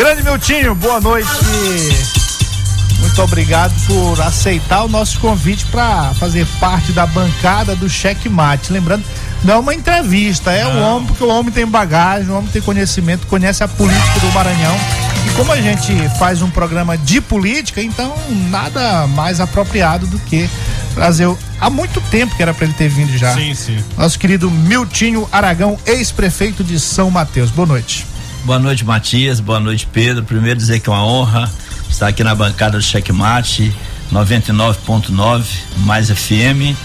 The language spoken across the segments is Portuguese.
Grande Miltinho, boa noite. Muito obrigado por aceitar o nosso convite para fazer parte da bancada do Cheque Mate. Lembrando, não é uma entrevista, é o um homem, porque o homem tem bagagem, o homem tem conhecimento, conhece a política do Maranhão. E como a gente faz um programa de política, então nada mais apropriado do que trazer há muito tempo que era para ele ter vindo já. Sim, sim. Nosso querido Miltinho Aragão, ex-prefeito de São Mateus. Boa noite. Boa noite, Matias. Boa noite, Pedro. Primeiro dizer que é uma honra estar aqui na bancada do Checkmate 99.9 mais FM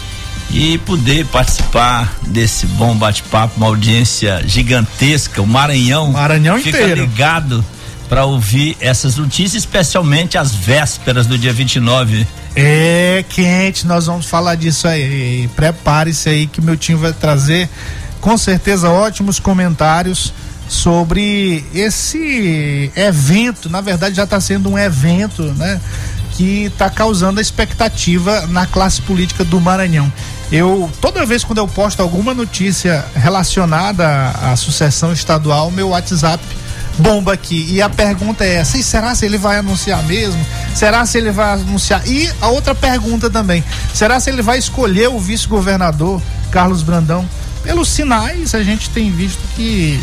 e poder participar desse bom bate-papo, uma audiência gigantesca, o Maranhão, Maranhão fica inteiro. ligado para ouvir essas notícias, especialmente as vésperas do dia 29. É quente, nós vamos falar disso aí. Prepare-se aí que meu time vai trazer com certeza ótimos comentários sobre esse evento. Na verdade, já está sendo um evento, né? Que está causando expectativa na classe política do Maranhão. Eu, toda vez quando eu posto alguma notícia relacionada à, sucessão estadual, meu WhatsApp bomba aqui. E a pergunta é essa: será se ele vai anunciar mesmo? Será se ele vai anunciar? E a outra pergunta também: será se ele vai escolher o vice-governador Carlos Brandão? Pelos sinais, a gente tem visto que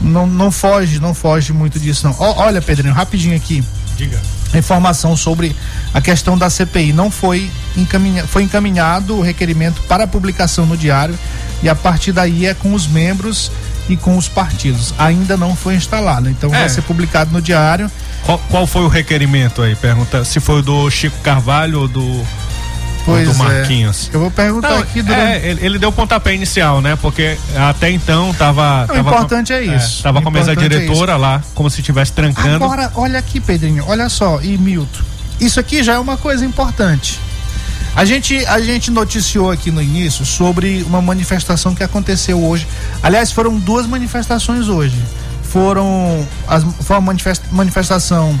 não, não foge, não foge muito disso, não. O, olha, Pedrinho, rapidinho aqui. Diga. Informação sobre a questão da CPI. Não foi, encaminha, foi encaminhado o requerimento para publicação no diário e a partir daí é com os membros e com os partidos. Ainda não foi instalado, então é. vai ser publicado no diário. Qual, qual, foi o requerimento aí? Pergunta se foi do Chico Carvalho ou do Pois do Marquinhos. É. Eu vou perguntar Não, aqui durante... É, ele, ele, deu o pontapé inicial, né? Porque até então tava. Não, o importante com, é isso. É, tava com a mesa diretora é lá, como se estivesse trancando. Agora, olha aqui, Pedrinho, olha só, e Milton. Isso aqui já é uma coisa importante. A gente, a gente noticiou aqui no início sobre uma manifestação que aconteceu hoje. Aliás, foram duas manifestações hoje. Foram as, foi uma manifestação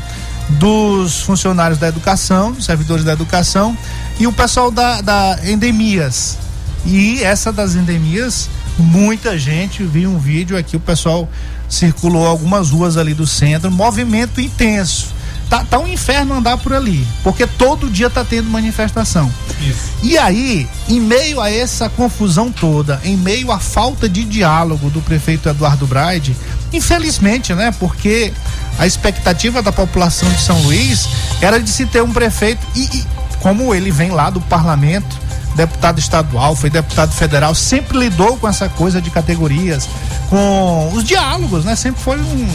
dos funcionários da educação, dos servidores da educação e o pessoal da, da endemias. E essa das endemias, muita gente viu um vídeo aqui, o pessoal circulou algumas ruas ali do centro, movimento intenso. Tá, tá um inferno andar por ali, porque todo dia tá tendo manifestação. Isso. E aí, em meio a essa confusão toda, em meio à falta de diálogo do prefeito Eduardo Braide, infelizmente, né? Porque a expectativa da população de São Luís era de se ter um prefeito e, e como ele vem lá do parlamento, deputado estadual, foi deputado federal, sempre lidou com essa coisa de categorias, com os diálogos, né? Sempre foi um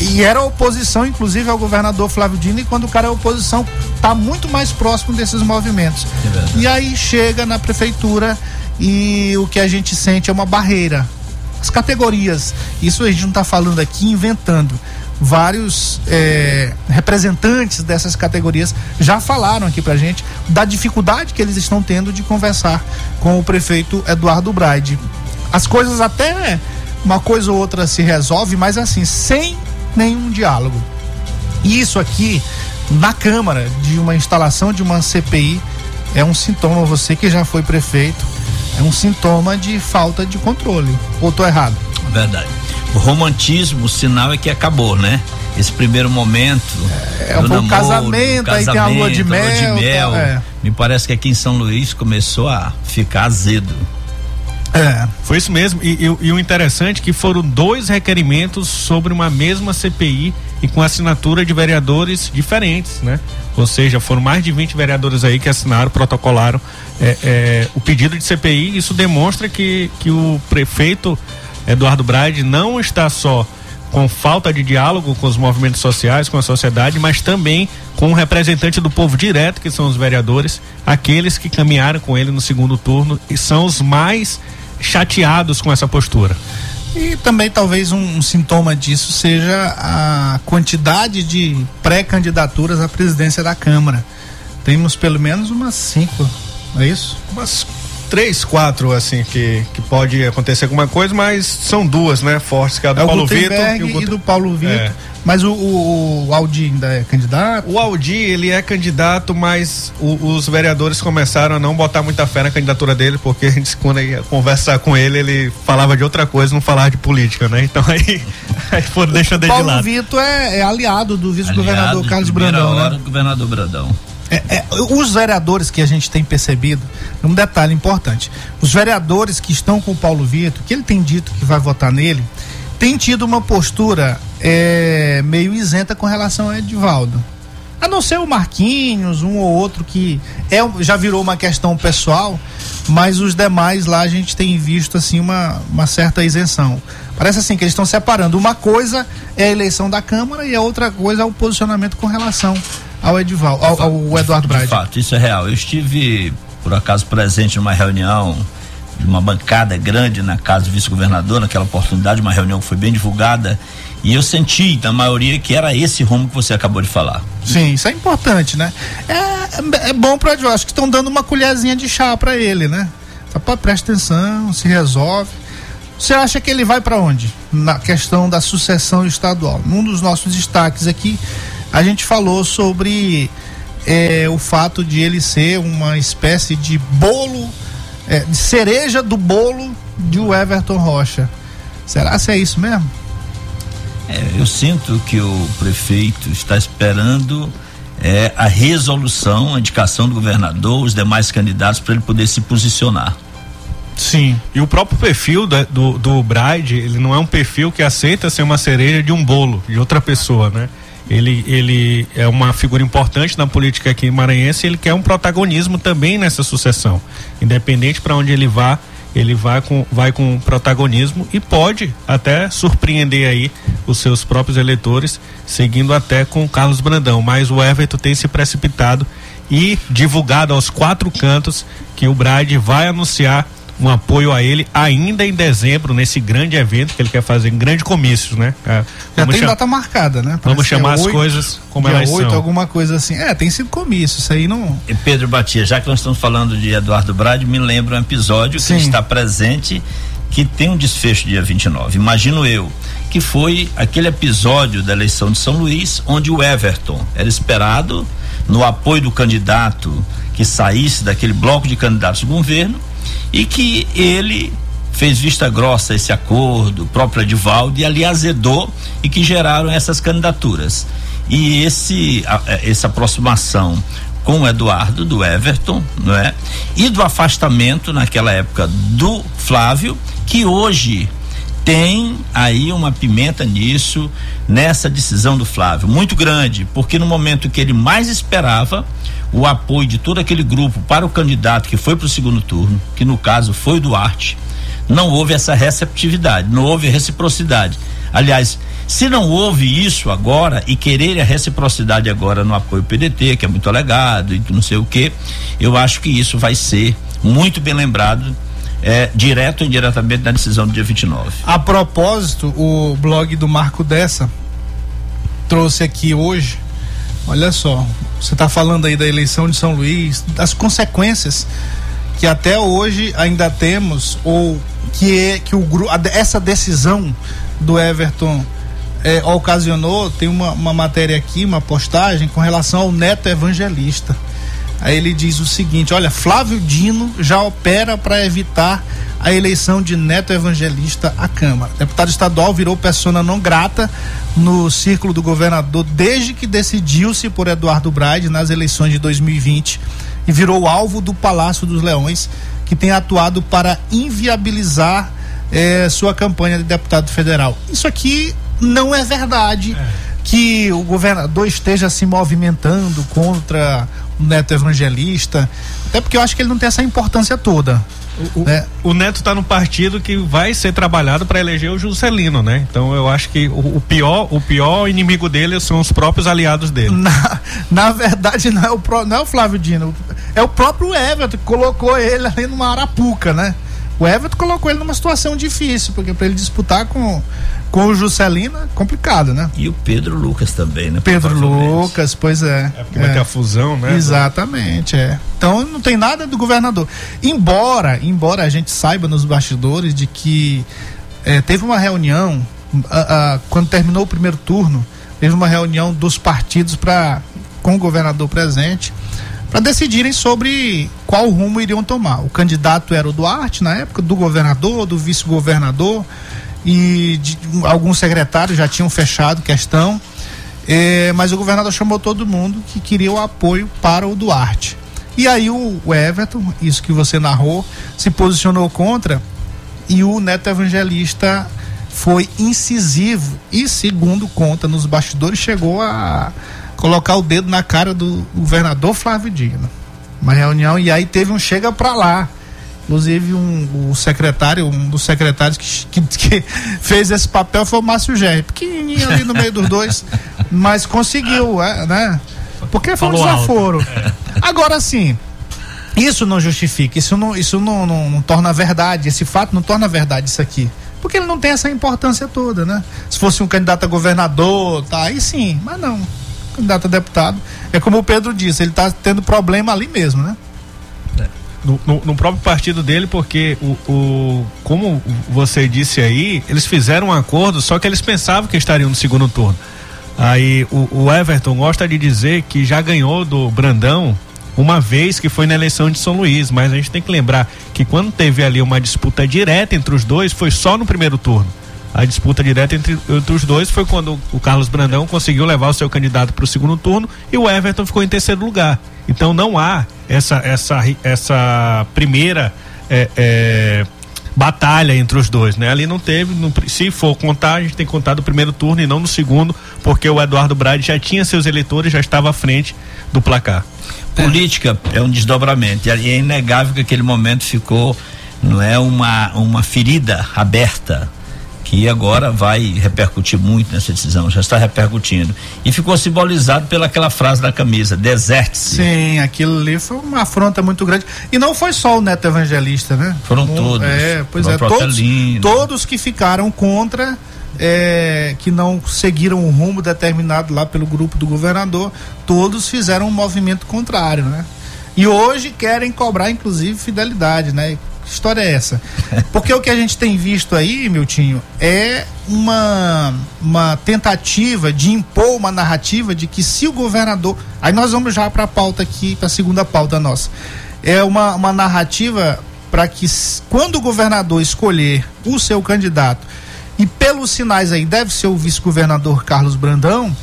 e era oposição, inclusive, ao governador Flávio Dino, e quando o cara é oposição, tá muito mais próximo desses movimentos. É e aí chega na prefeitura e o que a gente sente é uma barreira. As categorias, isso a gente não está falando aqui inventando vários é, representantes dessas categorias já falaram aqui pra gente da dificuldade que eles estão tendo de conversar com o prefeito Eduardo Braide. As coisas até uma coisa ou outra se resolve, mas assim, sem nenhum diálogo. E isso aqui, na Câmara, de uma instalação de uma CPI, é um sintoma, você que já foi prefeito, é um sintoma de falta de controle. Ou tô errado? Verdade o romantismo, o sinal é que acabou, né? Esse primeiro momento. É, do namoro, casamento, casamento, aí tem a lua de mel. Lua de mel tá, é. Me parece que aqui em São Luís começou a ficar azedo. É. Foi isso mesmo. E, e, e, o interessante é que foram dois requerimentos sobre uma mesma CPI e com assinatura de vereadores diferentes, né? Ou seja, foram mais de 20 vereadores aí que assinaram, protocolaram é, é, o pedido de CPI. Isso demonstra que, que o prefeito Eduardo Braide não está só com falta de diálogo com os movimentos sociais, com a sociedade, mas também com o representante do povo direto, que são os vereadores, aqueles que caminharam com ele no segundo turno e são os mais chateados com essa postura. E também talvez um, um sintoma disso seja a quantidade de pré-candidaturas à presidência da Câmara. Temos pelo menos umas cinco, não é isso? Umas três, quatro, assim, que, que pode acontecer alguma coisa, mas são duas, né, fortes, que é a do é Paulo Vitor e, e, do Paulo Vitor. É. Mas o, o, o Aldi ainda é candidato? O Aldi, ele é candidato, mas o, os vereadores começaram a não botar muita fé na candidatura dele, porque a gente, quando ia conversar com ele, ele falava de outra coisa, não falava de política, né? Então aí, aí foram deixando ele Paulo de lado. Vitor é, é aliado do vice-governador Carlos Brandão, né? do governador Brandão. É, é, os vereadores que a gente tem percebido, um detalhe importante: os vereadores que estão com o Paulo Vitor, que ele tem dito que vai votar nele, tem tido uma postura é, meio isenta com relação a Edivaldo. A não ser o Marquinhos, um ou outro que é, já virou uma questão pessoal, mas os demais lá a gente tem visto assim uma, uma certa isenção. Parece assim que eles estão separando. Uma coisa é a eleição da Câmara e a outra coisa é o posicionamento com relação ao Edival, ao, ao Eduardo Braga. De fato, isso é real. Eu estive, por acaso, presente numa reunião de uma bancada grande na casa do vice-governador, naquela oportunidade, uma reunião que foi bem divulgada, e eu senti, da maioria, que era esse rumo que você acabou de falar. Sim, isso é importante, né? É, é bom para Edival, acho que estão dando uma colherzinha de chá para ele, né? Só presta atenção, se resolve. Você acha que ele vai para onde? Na questão da sucessão estadual. Num dos nossos destaques aqui, a gente falou sobre é, o fato de ele ser uma espécie de bolo, é, de cereja do bolo de o Everton Rocha. Será que é isso mesmo? É, eu sinto que o prefeito está esperando é, a resolução, a indicação do governador, os demais candidatos para ele poder se posicionar. Sim. E o próprio perfil do, do, do Bride, ele não é um perfil que aceita ser uma cereja de um bolo de outra pessoa, né? Ele, ele é uma figura importante na política aqui maranhense e ele quer um protagonismo também nessa sucessão. Independente para onde ele vá, ele vai com, vai com protagonismo e pode até surpreender aí os seus próprios eleitores, seguindo até com o Carlos Brandão. Mas o Everton tem se precipitado e divulgado aos quatro cantos que o Bride vai anunciar um apoio a ele ainda em dezembro, nesse grande evento que ele quer fazer, em grande comício, né? É, Já tem data marcada, né? Parece vamos chamar é as 8, coisas como elas 8, são. alguma coisa assim. É, tem sido comício, isso aí não... E Pedro Batia, já que nós estamos falando de Eduardo Brade, me lembra um episódio Sim. que está presente que tem um desfecho dia 29. Imagino eu que foi aquele episódio da eleição de São Luís, onde o Everton era esperado no apoio do candidato que saísse daquele bloco de candidatos do governo e que ele fez vista grossa esse acordo, o próprio Edivaldo, e ali azedou e que geraram essas candidaturas. E esse, a, essa aproximação com o Eduardo, do Everton, não é? E do afastamento naquela época do Flávio, que hoje tem aí uma pimenta nisso, nessa decisão do Flávio, muito grande, porque no momento que ele mais esperava, o apoio de todo aquele grupo para o candidato que foi para o segundo turno, que no caso foi o Duarte, não houve essa receptividade, não houve reciprocidade. Aliás, se não houve isso agora e querer a reciprocidade agora no apoio PDT, que é muito alegado e não sei o que, eu acho que isso vai ser muito bem lembrado é, direto ou indiretamente na decisão do dia 29. A propósito, o blog do Marco Dessa trouxe aqui hoje, olha só, você está falando aí da eleição de São Luís, das consequências que até hoje ainda temos, ou que, é, que o, essa decisão do Everton é, ocasionou, tem uma, uma matéria aqui, uma postagem com relação ao neto evangelista. Aí ele diz o seguinte: olha, Flávio Dino já opera para evitar a eleição de Neto Evangelista à Câmara. Deputado estadual virou persona não grata no círculo do governador desde que decidiu-se por Eduardo Braide nas eleições de 2020 e virou alvo do Palácio dos Leões, que tem atuado para inviabilizar eh, sua campanha de deputado federal. Isso aqui não é verdade. É. Que o governador esteja se movimentando contra neto evangelista, até porque eu acho que ele não tem essa importância toda. O, né? o Neto está no partido que vai ser trabalhado para eleger o Juscelino, né? Então eu acho que o, o, pior, o pior inimigo dele são os próprios aliados dele. Na, na verdade, não é, o, não é o Flávio Dino, é o próprio Everton que colocou ele ali numa arapuca, né? O Everton colocou ele numa situação difícil, porque para ele disputar com, com o Juscelino é complicado, né? E o Pedro Lucas também, né? Pedro Lucas, pois é. É porque é. vai ter a fusão, né? Exatamente, é. Então não tem nada do governador. Embora, embora a gente saiba nos bastidores de que é, teve uma reunião a, a, quando terminou o primeiro turno, teve uma reunião dos partidos para com o governador presente para decidirem sobre qual rumo iriam tomar. O candidato era o Duarte na época, do governador, do vice-governador e de, alguns secretários já tinham fechado questão. É, mas o governador chamou todo mundo que queria o apoio para o Duarte. E aí o, o Everton, isso que você narrou, se posicionou contra e o Neto Evangelista foi incisivo e, segundo conta nos bastidores, chegou a colocar o dedo na cara do governador Flávio Dino. Uma reunião e aí teve um chega para lá. Inclusive um, o secretário, um dos secretários que, que, que fez esse papel foi o Márcio Gerri, pequenininho ali no meio dos dois, mas conseguiu, é, né? Porque foi um desaforo. É. Agora sim, isso não justifica, isso não, isso não, não, não torna verdade, esse fato não torna verdade isso aqui porque ele não tem essa importância toda, né? Se fosse um candidato a governador, tá, aí sim, mas não. Candidato a deputado. É como o Pedro disse, ele está tendo problema ali mesmo, né? É. No, no, no, próprio partido dele, porque o, o, como você disse aí, eles fizeram um acordo, só que eles pensavam que estariam no segundo turno. Aí o, o Everton gosta de dizer que já ganhou do Brandão uma vez que foi na eleição de São Luís, mas a gente tem que lembrar que quando teve ali uma disputa direta entre os dois, foi só no primeiro turno. A disputa direta entre, entre os dois foi quando o Carlos Brandão conseguiu levar o seu candidato para o segundo turno e o Everton ficou em terceiro lugar. Então não há essa, essa, essa primeira é, é, batalha entre os dois, né? Ali não teve, no, se for contar, a gente tem que contar do primeiro turno e não no segundo, porque o Eduardo Brade já tinha seus eleitores, já estava à frente do placar política é um desdobramento. E é inegável que aquele momento ficou, não é uma, uma ferida aberta que agora vai repercutir muito nessa decisão, já está repercutindo. E ficou simbolizado pelaquela frase da camisa, deserte-se. Sim, aquilo ali foi uma afronta muito grande. E não foi só o Neto Evangelista, né? Foram um, todos. É, pois é, todos, todos que ficaram contra é, que não seguiram um rumo determinado lá pelo grupo do governador, todos fizeram um movimento contrário, né? E hoje querem cobrar, inclusive, fidelidade, né? Que história é essa? Porque o que a gente tem visto aí, Miltinho, é uma, uma tentativa de impor uma narrativa de que se o governador. Aí nós vamos já para a pauta aqui, para a segunda pauta nossa. É uma, uma narrativa para que, quando o governador escolher o seu candidato e pelos sinais aí, deve ser o vice-governador Carlos Brandão,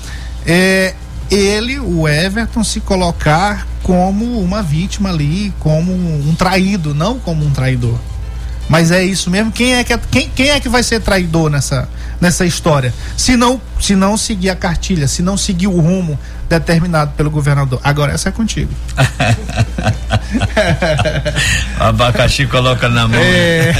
é, ele, o Everton, se colocar como uma vítima ali, como um traído, não como um traidor. Mas é isso mesmo. Quem é que, quem, quem é que vai ser traidor nessa, nessa história? Se não, se não seguir a cartilha, se não seguir o rumo determinado pelo governador. Agora essa é contigo. o abacaxi coloca na mão. É.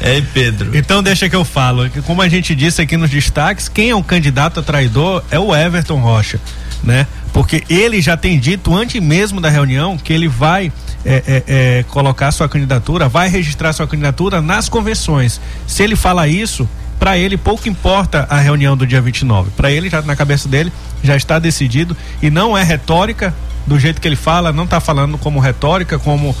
Ei, Pedro. Então deixa que eu falo. Como a gente disse aqui nos destaques, quem é o candidato a traidor é o Everton Rocha, né? Porque ele já tem dito antes mesmo da reunião que ele vai é, é, é, colocar sua candidatura, vai registrar sua candidatura nas convenções. Se ele fala isso, para ele pouco importa a reunião do dia 29. Para ele, já na cabeça dele, já está decidido e não é retórica do jeito que ele fala, não está falando como retórica, como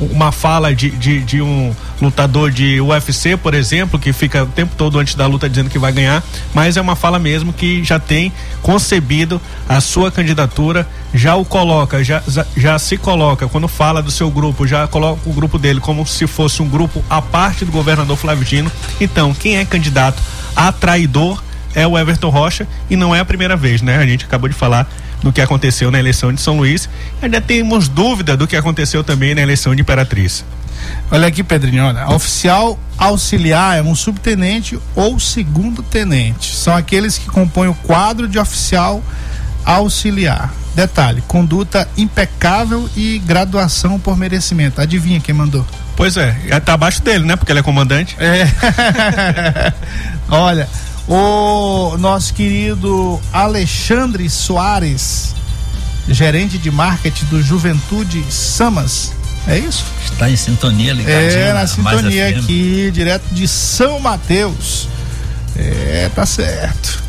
uma fala de, de, de, um lutador de UFC, por exemplo, que fica o tempo todo antes da luta dizendo que vai ganhar, mas é uma fala mesmo que já tem concebido a sua candidatura, já o coloca, já, já se coloca, quando fala do seu grupo, já coloca o grupo dele como se fosse um grupo à parte do governador Flávio Dino. Então, quem é candidato a traidor é o Everton Rocha e não é a primeira vez, né? A gente acabou de falar do que aconteceu na eleição de São Luís. Ainda temos dúvida do que aconteceu também na eleição de Imperatriz. Olha aqui, Pedrinho, olha, oficial auxiliar é um subtenente ou segundo tenente. São aqueles que compõem o quadro de oficial auxiliar. Detalhe, conduta impecável e graduação por merecimento. Adivinha quem mandou? Pois é, tá abaixo dele, né? Porque ele é comandante. É. Olha, o nosso querido Alexandre Soares, gerente de marketing do Juventude Samas. É isso? Está em sintonia, ligado? É, na sintonia aqui, direto de São Mateus. É, tá certo.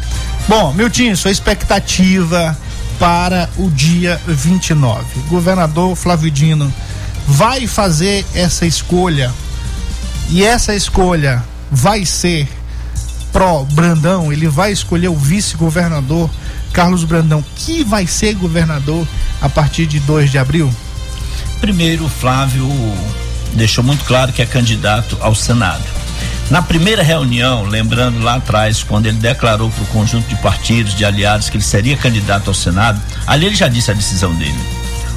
Bom, Miltinho, sua expectativa para o dia 29. O governador Flávio Dino vai fazer essa escolha e essa escolha vai ser pró-Brandão, ele vai escolher o vice-governador Carlos Brandão, que vai ser governador a partir de 2 de abril? Primeiro, Flávio deixou muito claro que é candidato ao Senado. Na primeira reunião, lembrando lá atrás, quando ele declarou para o conjunto de partidos, de aliados, que ele seria candidato ao Senado, ali ele já disse a decisão dele.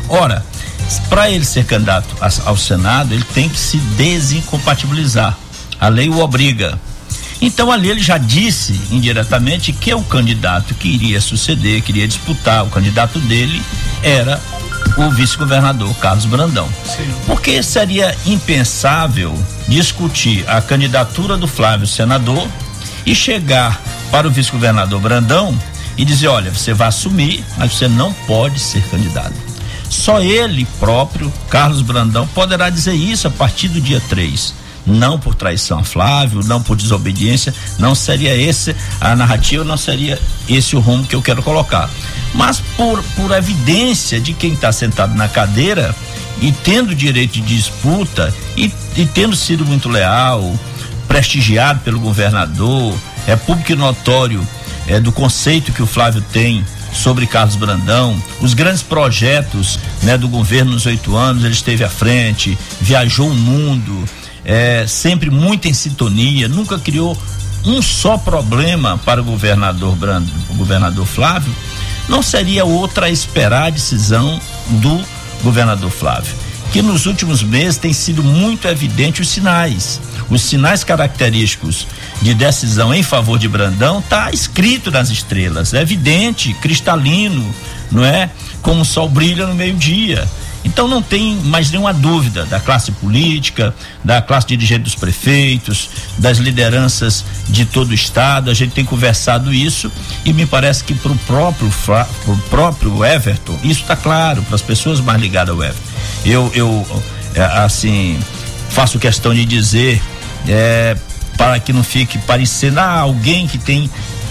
Ora, para ele ser candidato ao Senado, ele tem que se desincompatibilizar. A lei o obriga. Então ali ele já disse indiretamente que o candidato que iria suceder, que iria disputar, o candidato dele era o vice-governador Carlos Brandão. Sim. Porque seria impensável discutir a candidatura do Flávio senador e chegar para o vice-governador Brandão e dizer: olha, você vai assumir, mas você não pode ser candidato. Só ele próprio, Carlos Brandão, poderá dizer isso a partir do dia 3 não por traição a Flávio, não por desobediência, não seria esse a narrativa, não seria esse o rumo que eu quero colocar. Mas por, por evidência de quem está sentado na cadeira e tendo direito de disputa e, e tendo sido muito leal, prestigiado pelo governador, é público e notório é, do conceito que o Flávio tem sobre Carlos Brandão, os grandes projetos né, do governo nos oito anos, ele esteve à frente, viajou o mundo, é, sempre muito em sintonia, nunca criou um só problema para o governador Brando, o governador Flávio, não seria outra a esperar a decisão do governador Flávio, que nos últimos meses tem sido muito evidente os sinais. Os sinais característicos de decisão em favor de Brandão tá escrito nas estrelas, é evidente, cristalino, não é? Como o sol brilha no meio-dia. Então não tem mais nenhuma dúvida da classe política, da classe dirigente dos prefeitos, das lideranças de todo o estado. A gente tem conversado isso e me parece que para o próprio pro próprio Everton isso está claro para as pessoas mais ligadas ao Everton. Eu eu é, assim faço questão de dizer é, para que não fique parecendo ah, alguém que tem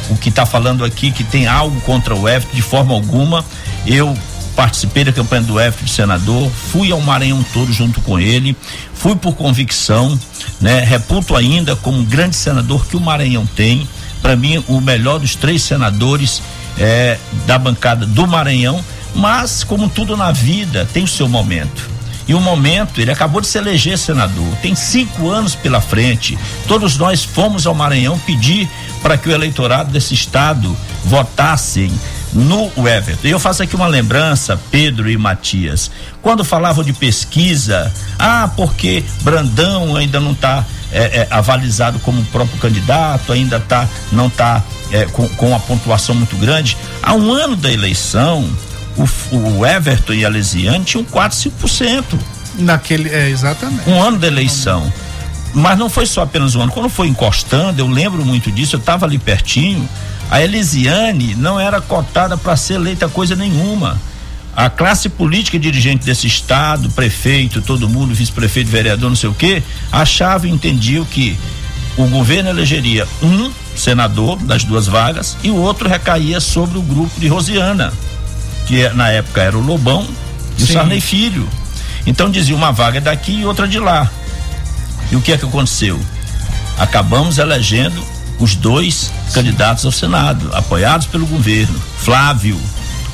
o que está falando aqui que tem algo contra o Everton de forma alguma. Eu participei da campanha do F de senador, fui ao Maranhão todo junto com ele, fui por convicção, né? Reputo ainda como um grande senador que o Maranhão tem, para mim o melhor dos três senadores é, da bancada do Maranhão, mas como tudo na vida tem o seu momento. E o momento, ele acabou de se eleger senador, tem cinco anos pela frente. Todos nós fomos ao Maranhão pedir para que o eleitorado desse estado votassem no Everton. E eu faço aqui uma lembrança, Pedro e Matias, quando falavam de pesquisa, ah, porque Brandão ainda não está é, é, avalizado como próprio candidato, ainda tá, não está é, com, com uma pontuação muito grande. Há um ano da eleição, o, o Everton e a Lesiane tinham 4, 5%. Naquele, é, exatamente. Um ano da eleição. Mas não foi só apenas um ano. Quando foi encostando, eu lembro muito disso, eu estava ali pertinho a Elisiane não era cotada para ser eleita coisa nenhuma. A classe política dirigente desse estado, prefeito, todo mundo, vice-prefeito, vereador, não sei o quê, achava e entendiam que o governo elegeria um senador das duas vagas e o outro recaía sobre o grupo de Rosiana, que na época era o Lobão e Sim. o Sarney Filho. Então dizia uma vaga daqui e outra de lá. E o que é que aconteceu? Acabamos elegendo os dois candidatos ao Senado, apoiados pelo governo. Flávio,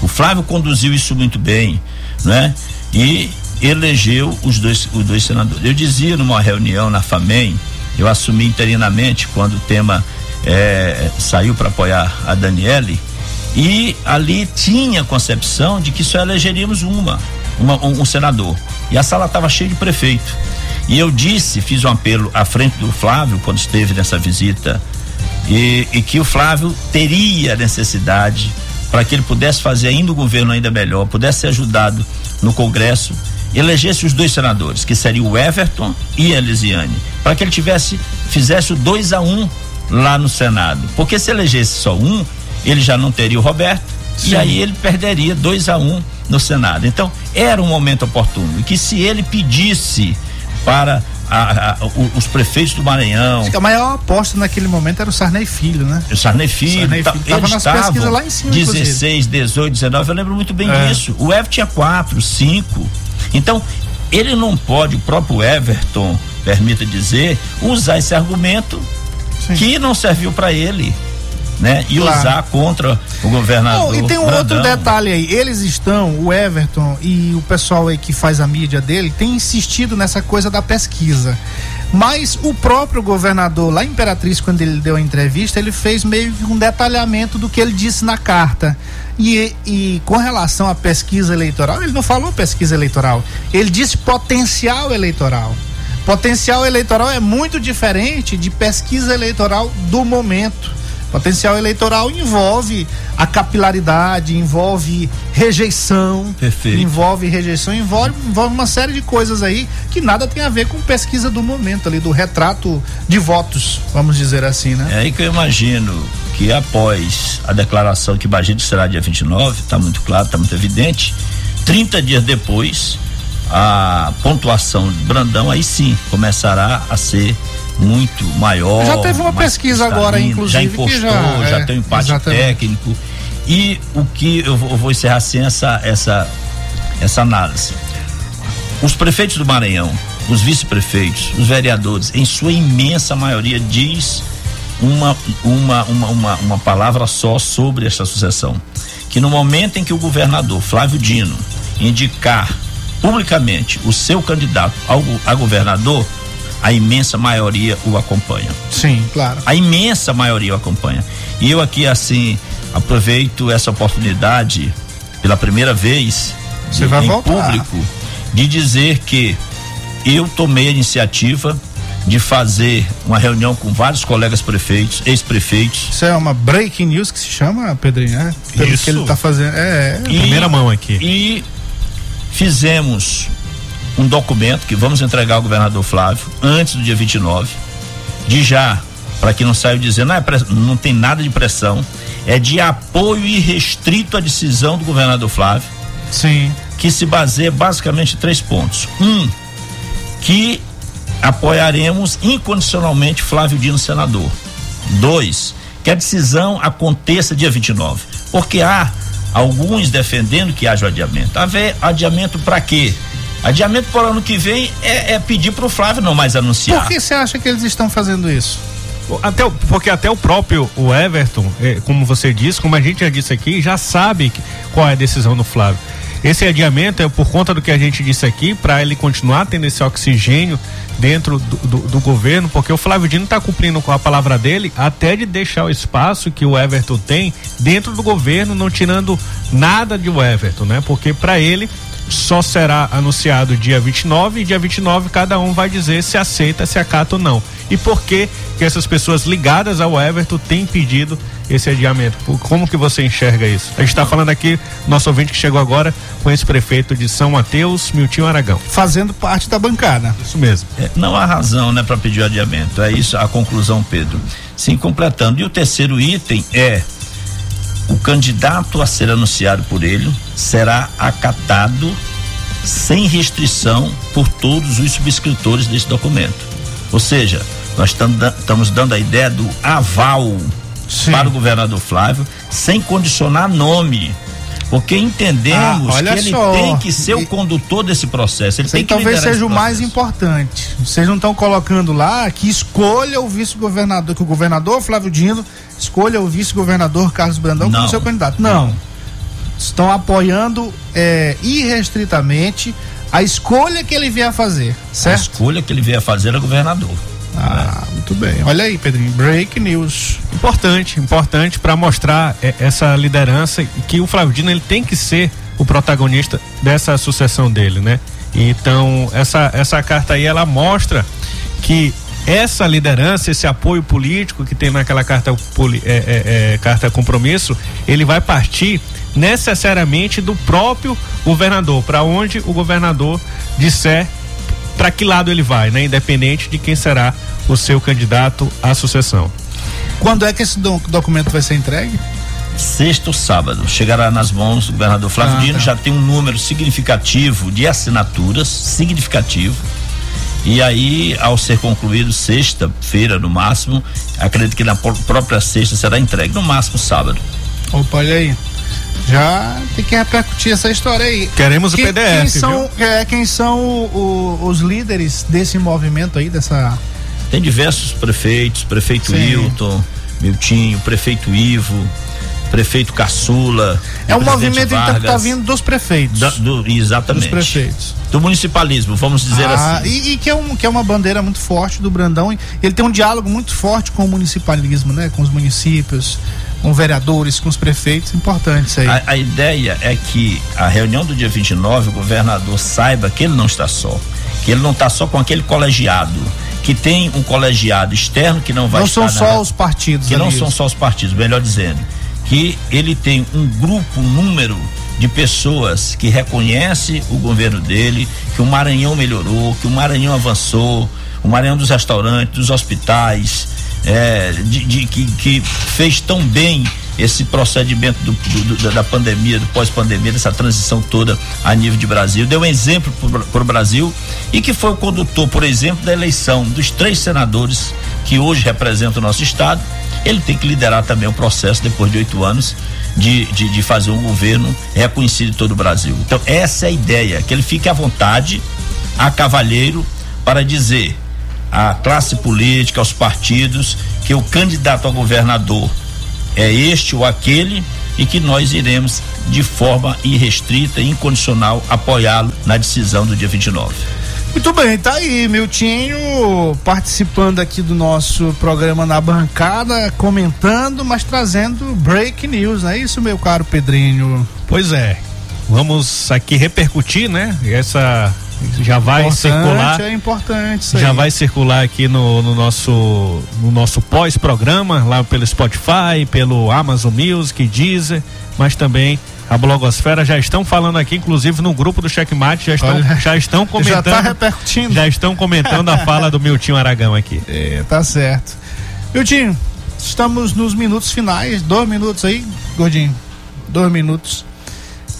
o Flávio conduziu isso muito bem, né? E elegeu os dois, os dois senadores. Eu dizia numa reunião na FAMEM, eu assumi interinamente quando o tema é, saiu para apoiar a Daniele, e ali tinha a concepção de que só elegeríamos uma, uma um, um senador. E a sala estava cheia de prefeito. E eu disse, fiz um apelo à frente do Flávio, quando esteve nessa visita e, e que o Flávio teria necessidade para que ele pudesse fazer ainda o governo ainda melhor, pudesse ser ajudado no Congresso, elegesse os dois senadores, que seria o Everton e a Elisiane, para que ele tivesse, fizesse o 2 a 1 um lá no Senado. Porque se elegesse só um, ele já não teria o Roberto, Sim. e aí ele perderia 2 a 1 um no Senado. Então, era um momento oportuno. E que se ele pedisse para a, a, os prefeitos do Maranhão. Acho que a maior aposta naquele momento era o Sarney Filho, né? O Sarney Filho. Sarney tá, Filho tava nas pesquisas lá em cima. 16, inclusive. 18, 19, eu lembro muito bem é. disso. O Everton tinha 4, 5. Então, ele não pode, o próprio Everton, permita dizer, usar esse argumento Sim. que não serviu para ele. Né? E claro. usar contra o governador. e tem um Brandão. outro detalhe aí. Eles estão, o Everton e o pessoal aí que faz a mídia dele, tem insistido nessa coisa da pesquisa. Mas o próprio governador, lá em Imperatriz, quando ele deu a entrevista, ele fez meio que um detalhamento do que ele disse na carta. E, e com relação à pesquisa eleitoral, ele não falou pesquisa eleitoral, ele disse potencial eleitoral. Potencial eleitoral é muito diferente de pesquisa eleitoral do momento. Potencial eleitoral envolve a capilaridade, envolve rejeição, Perfeito. envolve rejeição, envolve, envolve uma série de coisas aí que nada tem a ver com pesquisa do momento ali, do retrato de votos, vamos dizer assim, né? É aí que eu imagino que após a declaração que Bagito será dia 29, está muito claro, está muito evidente, 30 dias depois, a pontuação de Brandão aí sim começará a ser muito maior. Já teve uma pesquisa agora, inclusive. Já impostou, já, já é, tem um empate exatamente. técnico. E o que eu vou, eu vou encerrar assim essa, essa, essa análise. Os prefeitos do Maranhão, os vice-prefeitos, os vereadores, em sua imensa maioria, diz uma, uma, uma, uma, uma palavra só sobre esta sucessão. Que no momento em que o governador Flávio Dino indicar publicamente o seu candidato ao, a governador, a imensa maioria o acompanha. Sim, claro. A imensa maioria o acompanha. E eu aqui, assim, aproveito essa oportunidade pela primeira vez Você vai em voltar. público de dizer que eu tomei a iniciativa de fazer uma reunião com vários colegas prefeitos, ex-prefeitos. Isso é uma breaking news que se chama, Pedrinho, né? Pelo Isso. que ele está fazendo. É, é. E, primeira mão aqui. E fizemos um documento que vamos entregar ao governador Flávio antes do dia 29, de já, para que não saia dizendo, não, é não tem nada de pressão, é de apoio irrestrito à decisão do governador Flávio. Sim. Que se baseia basicamente em três pontos. Um, que apoiaremos incondicionalmente Flávio Dino senador. Dois, que a decisão aconteça dia 29. Porque há alguns defendendo que haja o adiamento. Haver adiamento para quê? Adiamento para o ano que vem é, é pedir para o Flávio não mais anunciar. Por que você acha que eles estão fazendo isso? Até, porque até o próprio o Everton, é, como você disse, como a gente já disse aqui, já sabe qual é a decisão do Flávio. Esse adiamento é por conta do que a gente disse aqui, para ele continuar tendo esse oxigênio dentro do, do, do governo, porque o Flávio Dino está cumprindo com a palavra dele, até de deixar o espaço que o Everton tem dentro do governo, não tirando nada de o Everton, né? Porque para ele só será anunciado dia 29 e dia 29 cada um vai dizer se aceita, se acata ou não. E por que que essas pessoas ligadas ao Everton têm pedido esse adiamento? Como que você enxerga isso? A gente está falando aqui, nosso ouvinte que chegou agora com esse prefeito de São Mateus, Miltinho Aragão. Fazendo parte da bancada. Isso mesmo. É, não há razão, né, para pedir o adiamento. É isso a conclusão, Pedro. Sim, completando. E o terceiro item é o candidato a ser anunciado por ele será acatado sem restrição por todos os subscritores desse documento. Ou seja, nós estamos dando a ideia do aval Sim. para o governador Flávio, sem condicionar nome. Porque entendemos ah, que ele só. tem que ser o condutor desse processo. Ele tem que talvez seja o mais importante. Vocês não estão colocando lá que escolha o vice-governador, que o governador Flávio Dino escolha o vice-governador Carlos Brandão como seu candidato. Não. não. Estão apoiando é, irrestritamente a escolha que ele vier a fazer, certo? A escolha que ele vier a fazer é governador. Ah, muito bem. Olha aí, Pedrinho, break news. Importante, importante para mostrar é, essa liderança que o Flávio Dino ele tem que ser o protagonista dessa sucessão dele, né? Então, essa essa carta aí ela mostra que essa liderança, esse apoio político que tem naquela carta, é, é, é, carta compromisso, ele vai partir necessariamente do próprio governador, para onde o governador disser para que lado ele vai, né? Independente de quem será o seu candidato à sucessão. Quando é que esse documento vai ser entregue? Sexto sábado. Chegará nas mãos do governador Flávio ah, Dino, tá. já tem um número significativo de assinaturas, significativo e aí, ao ser concluído sexta-feira no máximo, acredito que na própria sexta será entregue, no máximo sábado. Opa, olha aí. Já tem que repercutir essa história aí. Queremos que, o PDF. Quem são, é, quem são o, o, os líderes desse movimento aí, dessa Tem diversos prefeitos, prefeito Sim. Hilton, Miltinho, prefeito Ivo, prefeito Caçula. É um movimento Vargas, então, que está vindo dos prefeitos. Da, do, exatamente. Dos prefeitos. Do municipalismo, vamos dizer ah, assim. E, e, que, é um, que é uma bandeira muito forte do Brandão. Ele tem um diálogo muito forte com o municipalismo, né? Com os municípios, com vereadores, com os prefeitos. Importante isso aí. A, a ideia é que a reunião do dia 29, o governador saiba que ele não está só. Que ele não está só com aquele colegiado que tem um colegiado externo que não vai não são só na, os partidos que não são só os partidos melhor dizendo que ele tem um grupo, um número de pessoas que reconhece o governo dele, que o Maranhão melhorou, que o Maranhão avançou, o Maranhão dos restaurantes, dos hospitais, é, de, de que, que, fez tão bem esse procedimento do, do, da pandemia, do pós-pandemia, dessa transição toda a nível de Brasil, deu um exemplo para o Brasil e que foi o condutor, por exemplo, da eleição dos três senadores que hoje representam o nosso estado ele tem que liderar também o processo, depois de oito anos, de, de, de, fazer um governo reconhecido em todo o Brasil. Então, essa é a ideia, que ele fique à vontade, a cavalheiro, para dizer à classe política, aos partidos, que o candidato a governador é este ou aquele e que nós iremos, de forma irrestrita e incondicional, apoiá-lo na decisão do dia 29. Muito bem, tá aí, Miltinho participando aqui do nosso programa na bancada, comentando, mas trazendo break news, não é isso, meu caro Pedrinho? Pois é. Vamos aqui repercutir, né? Essa já vai importante, circular. É importante isso Já aí. vai circular aqui no, no nosso no nosso pós-programa, lá pelo Spotify, pelo Amazon Music, Deezer, mas também a blogosfera já estão falando aqui, inclusive no grupo do Checkmate, já estão, já estão comentando. Já tá repercutindo. Já estão comentando a fala do Miltinho Aragão aqui. É, tá certo. Miltinho, estamos nos minutos finais, dois minutos aí, gordinho. Dois minutos.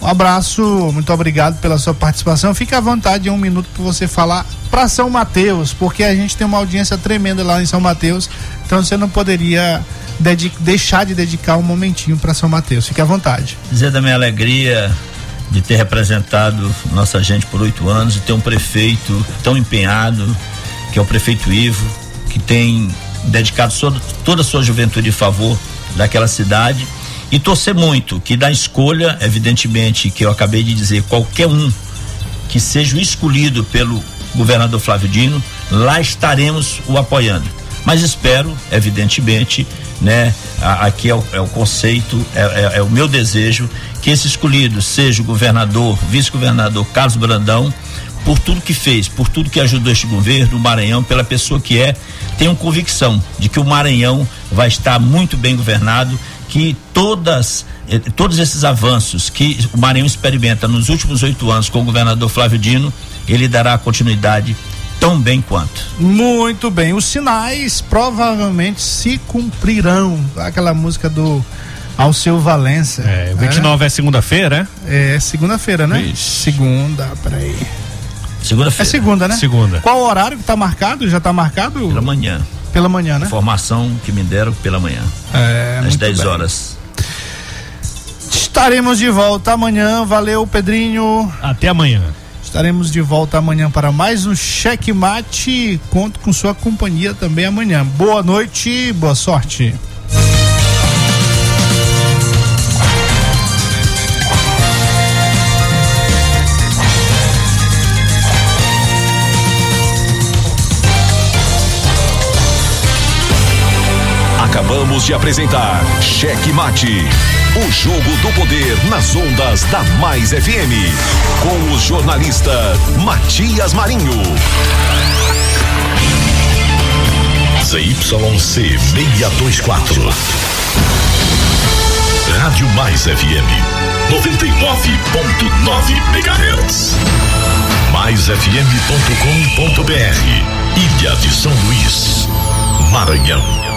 Um abraço, muito obrigado pela sua participação. Fique à vontade em um minuto para você falar para São Mateus, porque a gente tem uma audiência tremenda lá em São Mateus, então você não poderia deixar de dedicar um momentinho para São Mateus. Fique à vontade. Dizer da minha alegria de ter representado nossa gente por oito anos e ter um prefeito tão empenhado, que é o prefeito Ivo, que tem dedicado toda a sua juventude em favor daquela cidade e torcer muito que da escolha, evidentemente, que eu acabei de dizer, qualquer um que seja escolhido pelo governador Flávio Dino, lá estaremos o apoiando. Mas espero, evidentemente, né? Aqui é o, é o conceito, é, é, é, o meu desejo que esse escolhido seja o governador, vice-governador Carlos Brandão, por tudo que fez, por tudo que ajudou este governo, o Maranhão, pela pessoa que é, tenho convicção de que o Maranhão vai estar muito bem governado, que todas eh, todos esses avanços que o Maranhão experimenta nos últimos oito anos com o governador Flávio Dino, ele dará continuidade tão bem quanto. Muito bem, os sinais provavelmente se cumprirão. Aquela música do Alceu Valença. É, 29 é, é segunda-feira, é? É, segunda-feira, né? Ixi. Segunda, peraí. Segunda-feira. É segunda, né? Segunda. Qual horário que tá marcado? Já tá marcado? Pela manhã. Pela manhã, né? Informação que me deram pela manhã. É, às 10 horas. Estaremos de volta amanhã. Valeu, Pedrinho. Até amanhã. Estaremos de volta amanhã para mais um checkmate. Conto com sua companhia também amanhã. Boa noite, boa sorte. Acabamos de apresentar Cheque Mate. O jogo do poder nas ondas da Mais FM. Com o jornalista Matias Marinho. ZYC 624. Rádio Mais FM. 99.9 MHz. MaisFM.com.br. Ilha de São Luís, Maranhão.